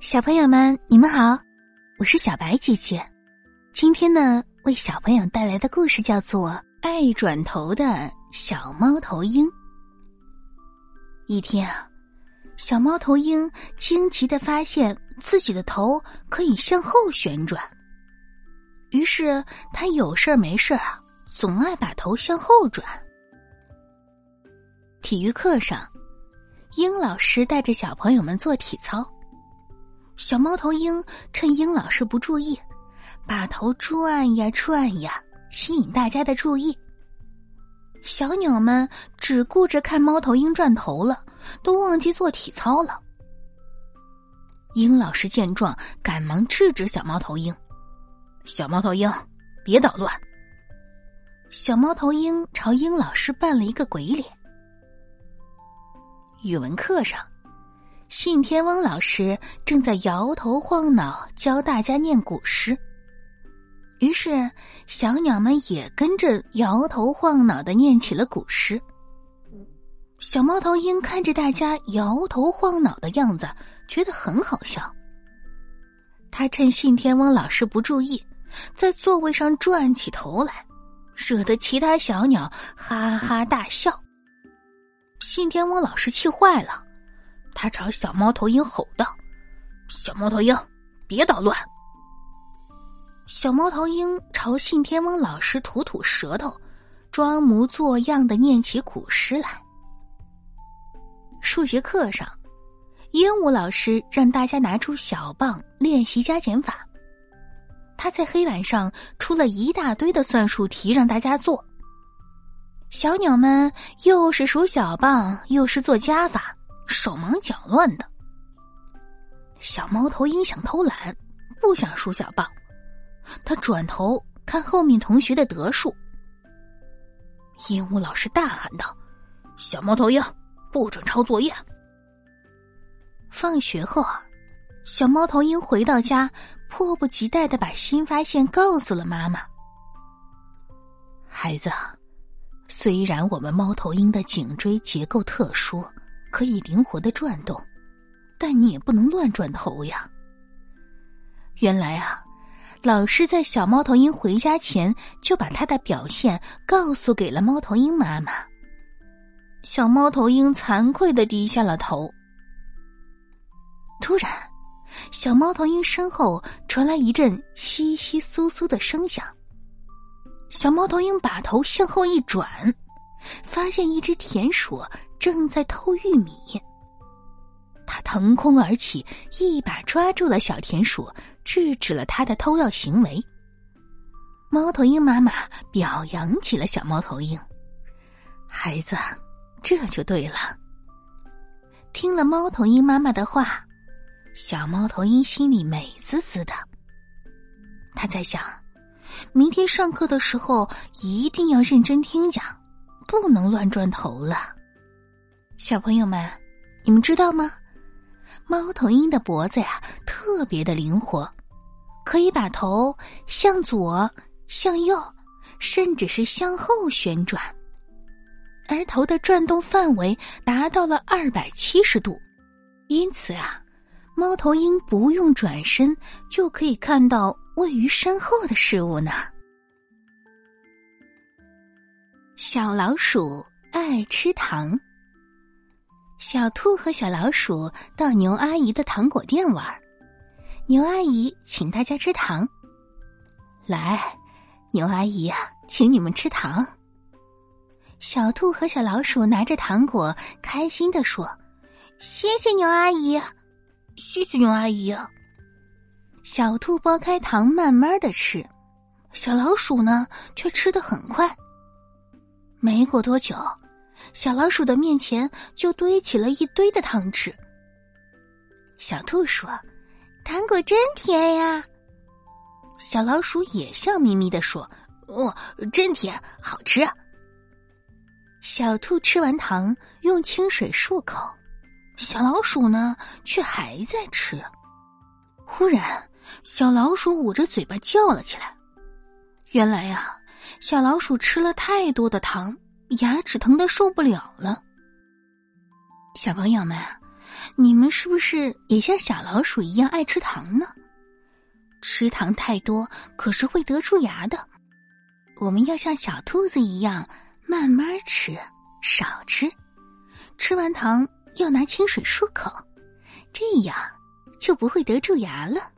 小朋友们，你们好，我是小白姐姐。今天呢，为小朋友带来的故事叫做《爱转头的小猫头鹰》。一天啊，小猫头鹰惊奇的发现自己的头可以向后旋转，于是他有事儿没事儿啊，总爱把头向后转。体育课上，鹰老师带着小朋友们做体操。小猫头鹰趁鹰老师不注意，把头转呀转呀，吸引大家的注意。小鸟们只顾着看猫头鹰转头了，都忘记做体操了。鹰老师见状，赶忙制止小猫头鹰：“小猫头鹰，别捣乱。”小猫头鹰朝鹰老师扮了一个鬼脸。语文课上。信天翁老师正在摇头晃脑教大家念古诗，于是小鸟们也跟着摇头晃脑的念起了古诗。小猫头鹰看着大家摇头晃脑的样子，觉得很好笑。他趁信天翁老师不注意，在座位上转起头来，惹得其他小鸟哈哈大笑。信天翁老师气坏了。他朝小猫头鹰吼道：“小猫头鹰，别捣乱！”小猫头鹰朝信天翁老师吐吐舌头，装模作样的念起古诗来。数学课上，鹦鹉老师让大家拿出小棒练习加减法。他在黑板上出了一大堆的算术题让大家做。小鸟们又是数小棒，又是做加法。手忙脚乱的，小猫头鹰想偷懒，不想数小棒。他转头看后面同学的得数。鹦鹉老师大喊道：“小猫头鹰，不准抄作业！”放学后，小猫头鹰回到家，迫不及待的把新发现告诉了妈妈。孩子，虽然我们猫头鹰的颈椎结构特殊。可以灵活的转动，但你也不能乱转头呀。原来啊，老师在小猫头鹰回家前就把他的表现告诉给了猫头鹰妈妈。小猫头鹰惭愧的低下了头。突然，小猫头鹰身后传来一阵窸窸窣窣的声响。小猫头鹰把头向后一转，发现一只田鼠。正在偷玉米，他腾空而起，一把抓住了小田鼠，制止了他的偷盗行为。猫头鹰妈妈表扬起了小猫头鹰，孩子，这就对了。听了猫头鹰妈妈的话，小猫头鹰心里美滋滋的。他在想，明天上课的时候一定要认真听讲，不能乱转头了。小朋友们，你们知道吗？猫头鹰的脖子呀，特别的灵活，可以把头向左、向右，甚至是向后旋转，而头的转动范围达到了二百七十度，因此啊，猫头鹰不用转身就可以看到位于身后的事物呢。小老鼠爱吃糖。小兔和小老鼠到牛阿姨的糖果店玩，牛阿姨请大家吃糖。来，牛阿姨呀，请你们吃糖。小兔和小老鼠拿着糖果，开心的说：“谢谢牛阿姨，谢谢牛阿姨。”小兔剥开糖，慢慢的吃，小老鼠呢，却吃的很快。没过多久。小老鼠的面前就堆起了一堆的糖吃。小兔说：“糖果真甜呀。”小老鼠也笑眯眯的说：“哦，真甜，好吃。”小兔吃完糖，用清水漱口，小老鼠呢却还在吃。忽然，小老鼠捂着嘴巴叫了起来。原来呀，小老鼠吃了太多的糖。牙齿疼的受不了了，小朋友们，你们是不是也像小老鼠一样爱吃糖呢？吃糖太多可是会得蛀牙的。我们要像小兔子一样慢慢吃，少吃。吃完糖要拿清水漱口，这样就不会得蛀牙了。